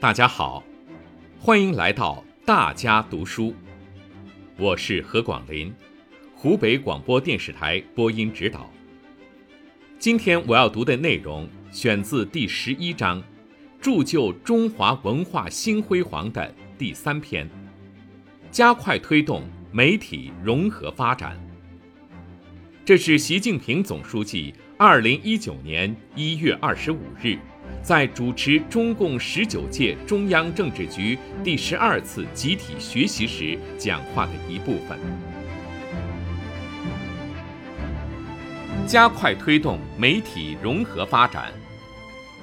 大家好，欢迎来到大家读书。我是何广林，湖北广播电视台播音指导。今天我要读的内容选自第十一章“铸就中华文化新辉煌”的第三篇，加快推动媒体融合发展。这是习近平总书记二零一九年一月二十五日。在主持中共十九届中央政治局第十二次集体学习时讲话的一部分。加快推动媒体融合发展。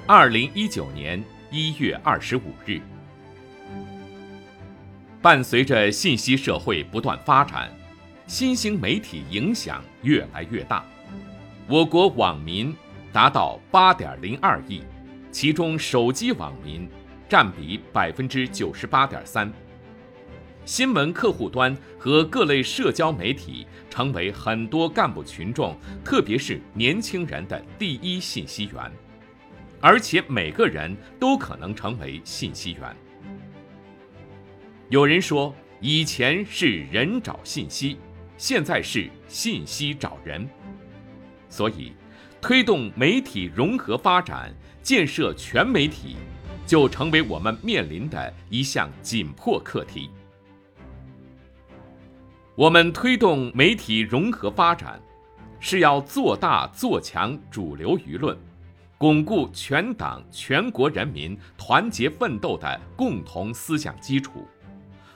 二零一九年一月二十五日，伴随着信息社会不断发展，新兴媒体影响越来越大，我国网民达到八点零二亿。其中，手机网民占比百分之九十八点三。新闻客户端和各类社交媒体成为很多干部群众，特别是年轻人的第一信息源，而且每个人都可能成为信息源。有人说，以前是人找信息，现在是信息找人，所以推动媒体融合发展。建设全媒体，就成为我们面临的一项紧迫课题。我们推动媒体融合发展，是要做大做强主流舆论，巩固全党全国人民团结奋斗的共同思想基础，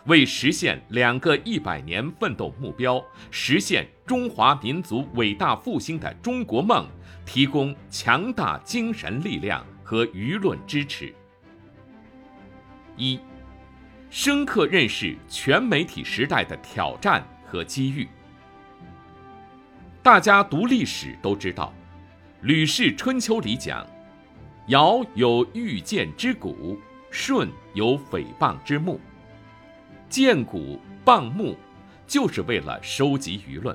为实现两个一百年奋斗目标、实现中华民族伟大复兴的中国梦。提供强大精神力量和舆论支持。一，深刻认识全媒体时代的挑战和机遇。大家读历史都知道，《吕氏春秋》里讲：“尧有欲见之鼓，舜有诽谤之目。”建鼓谤目，就是为了收集舆论。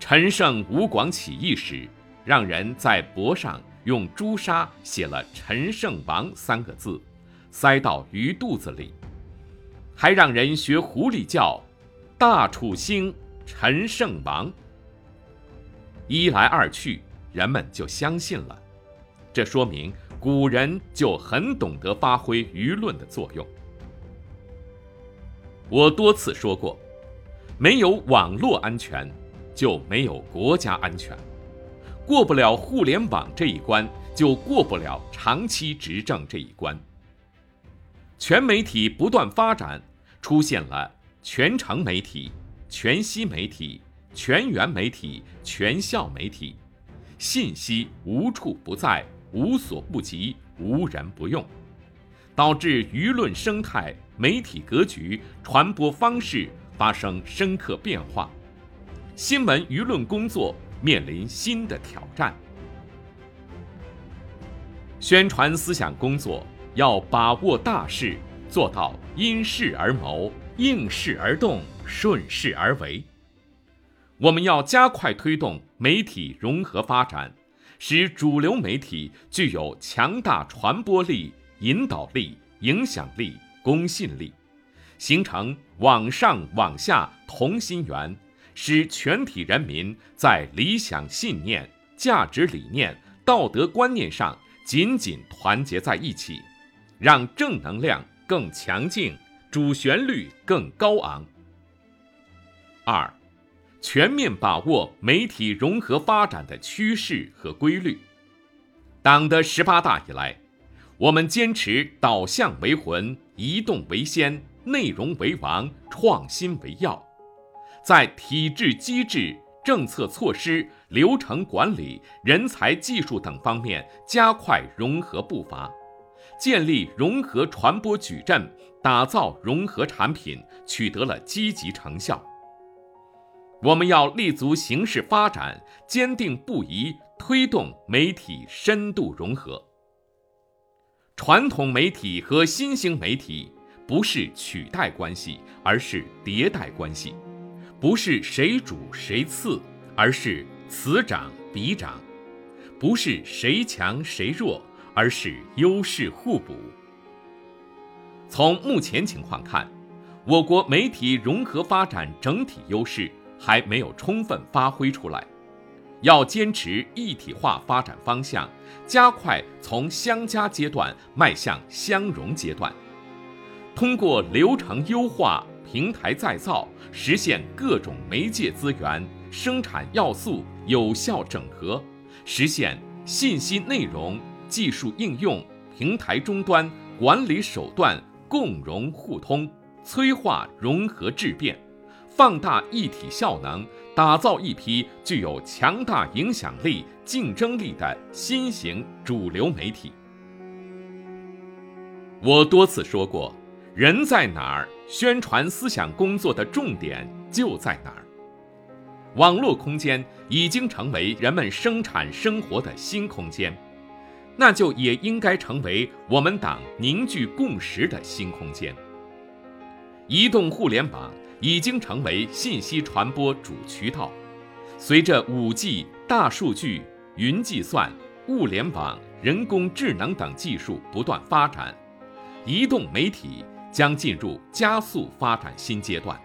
陈胜吴广起义时，让人在帛上用朱砂写了“陈胜王”三个字，塞到鱼肚子里，还让人学狐狸叫“大楚兴，陈胜王”。一来二去，人们就相信了。这说明古人就很懂得发挥舆论的作用。我多次说过，没有网络安全。就没有国家安全，过不了互联网这一关，就过不了长期执政这一关。全媒体不断发展，出现了全程媒体、全息媒体、全员媒体、全效媒体，信息无处不在、无所不及、无人不用，导致舆论生态、媒体格局、传播方式发生深刻变化。新闻舆论工作面临新的挑战，宣传思想工作要把握大势，做到因势而谋、应势而动、顺势而为。我们要加快推动媒体融合发展，使主流媒体具有强大传播力、引导力、影响力、公信力，形成网上网下同心圆。使全体人民在理想信念、价值理念、道德观念上紧紧团结在一起，让正能量更强劲，主旋律更高昂。二，全面把握媒体融合发展的趋势和规律。党的十八大以来，我们坚持导向为魂、移动为先、内容为王、创新为要。在体制机制、政策措施、流程管理、人才技术等方面加快融合步伐，建立融合传播矩阵，打造融合产品，取得了积极成效。我们要立足形势发展，坚定不移推动媒体深度融合。传统媒体和新兴媒体不是取代关系，而是迭代关系。不是谁主谁次，而是此长彼长；不是谁强谁弱，而是优势互补。从目前情况看，我国媒体融合发展整体优势还没有充分发挥出来，要坚持一体化发展方向，加快从相加阶段迈向相融阶段，通过流程优化、平台再造，实现各种媒介资源、生产要素有效整合，实现信息内容、技术应用、平台终端管理手段共融互通。催化融合质变，放大一体效能，打造一批具有强大影响力、竞争力的新型主流媒体。我多次说过，人在哪儿，宣传思想工作的重点就在哪儿。网络空间已经成为人们生产生活的新空间，那就也应该成为我们党凝聚共识的新空间。移动互联网已经成为信息传播主渠道，随着 5G、大数据、云计算、物联网、人工智能等技术不断发展，移动媒体将进入加速发展新阶段。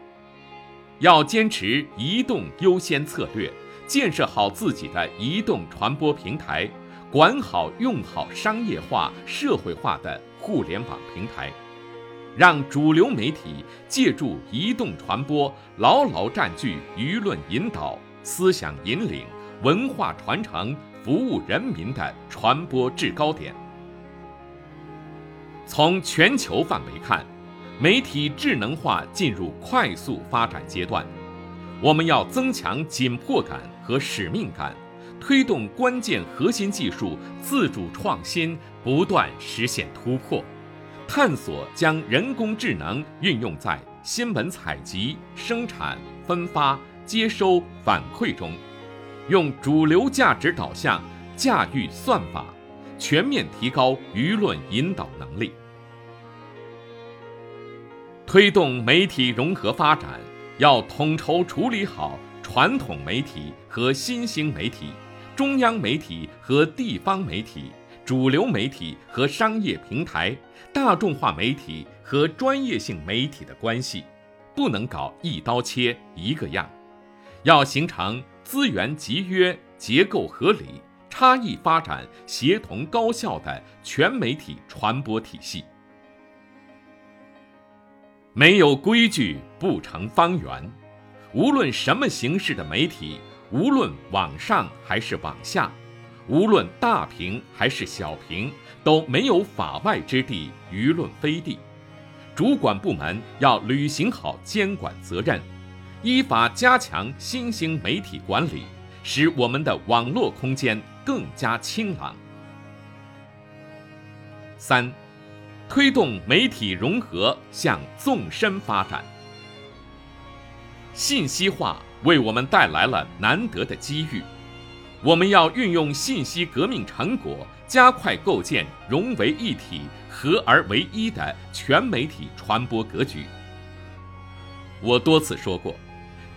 要坚持移动优先策略，建设好自己的移动传播平台，管好用好商业化、社会化的互联网平台。让主流媒体借助移动传播，牢牢占据舆论引导、思想引领、文化传承、服务人民的传播制高点。从全球范围看，媒体智能化进入快速发展阶段，我们要增强紧迫感和使命感，推动关键核心技术自主创新，不断实现突破。探索将人工智能运用在新闻采集、生产、分发、接收、反馈中，用主流价值导向驾驭算法，全面提高舆论引导能力。推动媒体融合发展，要统筹处理好传统媒体和新兴媒体、中央媒体和地方媒体。主流媒体和商业平台、大众化媒体和专业性媒体的关系，不能搞一刀切一个样，要形成资源集约、结构合理、差异发展、协同高效的全媒体传播体系。没有规矩不成方圆，无论什么形式的媒体，无论网上还是网下。无论大屏还是小屏，都没有法外之地，舆论飞地。主管部门要履行好监管责任，依法加强新兴媒体管理，使我们的网络空间更加清朗。三，推动媒体融合向纵深发展。信息化为我们带来了难得的机遇。我们要运用信息革命成果，加快构建融为一体、合而为一的全媒体传播格局。我多次说过，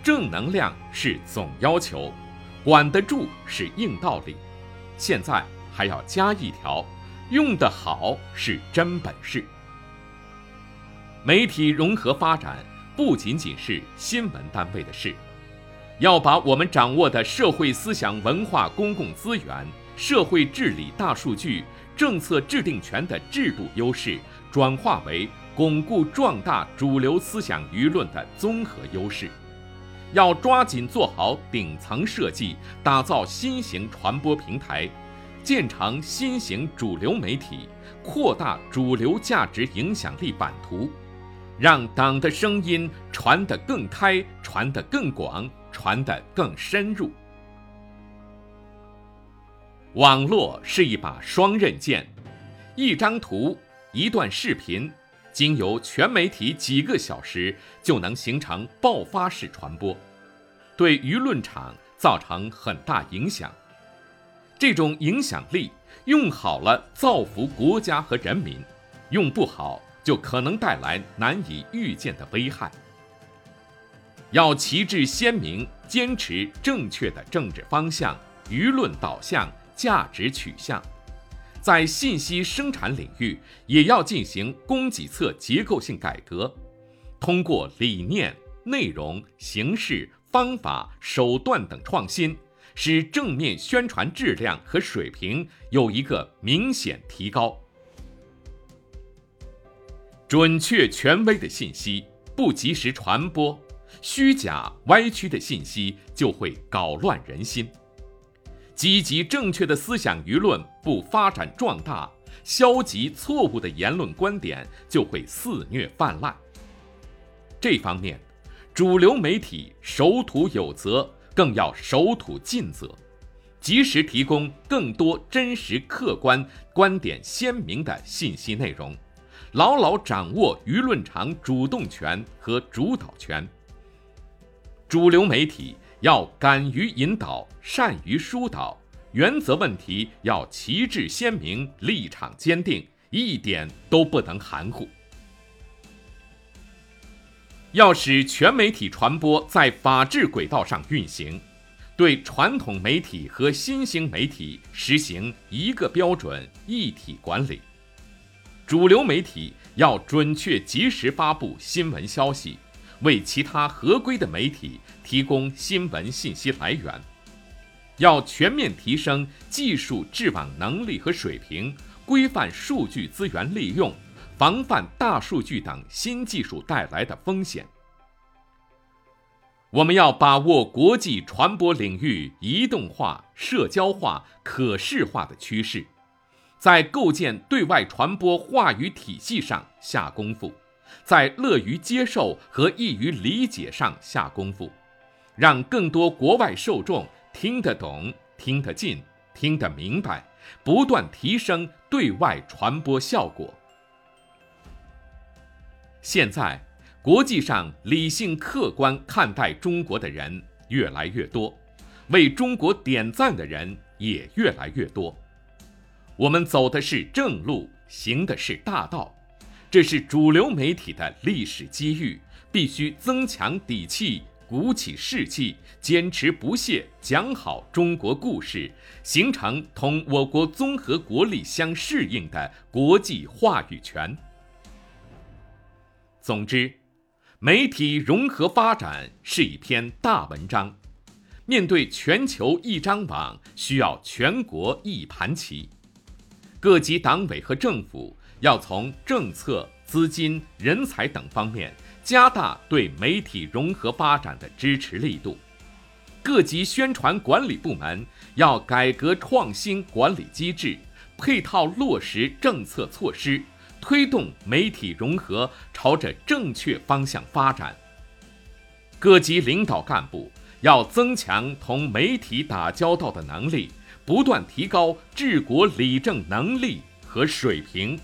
正能量是总要求，管得住是硬道理。现在还要加一条，用得好是真本事。媒体融合发展不仅仅是新闻单位的事。要把我们掌握的社会思想文化公共资源、社会治理大数据、政策制定权的制度优势，转化为巩固壮大主流思想舆论的综合优势。要抓紧做好顶层设计，打造新型传播平台，建成新型主流媒体，扩大主流价值影响力版图，让党的声音传得更开，传得更广。传得更深入。网络是一把双刃剑，一张图、一段视频，经由全媒体几个小时就能形成爆发式传播，对舆论场造成很大影响。这种影响力用好了，造福国家和人民；用不好，就可能带来难以预见的危害。要旗帜鲜明，坚持正确的政治方向、舆论导向、价值取向，在信息生产领域也要进行供给侧结构性改革，通过理念、内容、形式、方法、手段等创新，使正面宣传质量和水平有一个明显提高。准确权威的信息不及时传播，虚假歪曲的信息就会搞乱人心。积极正确的思想舆论不发展壮大，消极错误的言论观点就会肆虐泛滥。这方面，主流媒体守土有责，更要守土尽责，及时提供更多真实客观、观点鲜明的信息内容。牢牢掌握舆论场主动权和主导权。主流媒体要敢于引导，善于疏导，原则问题要旗帜鲜明，立场坚定，一点都不能含糊。要使全媒体传播在法治轨道上运行，对传统媒体和新兴媒体实行一个标准、一体管理。主流媒体要准确及时发布新闻消息，为其他合规的媒体提供新闻信息来源。要全面提升技术制网能力和水平，规范数据资源利用，防范大数据等新技术带来的风险。我们要把握国际传播领域移动化、社交化、可视化的趋势。在构建对外传播话语体系上下功夫，在乐于接受和易于理解上下功夫，让更多国外受众听得懂、听得进、听得明白，不断提升对外传播效果。现在，国际上理性客观看待中国的人越来越多，为中国点赞的人也越来越多。我们走的是正路，行的是大道，这是主流媒体的历史机遇，必须增强底气，鼓起士气，坚持不懈讲好中国故事，形成同我国综合国力相适应的国际话语权。总之，媒体融合发展是一篇大文章，面对全球一张网，需要全国一盘棋。各级党委和政府要从政策、资金、人才等方面加大对媒体融合发展的支持力度。各级宣传管理部门要改革创新管理机制，配套落实政策措施，推动媒体融合朝着正确方向发展。各级领导干部要增强同媒体打交道的能力。不断提高治国理政能力和水平。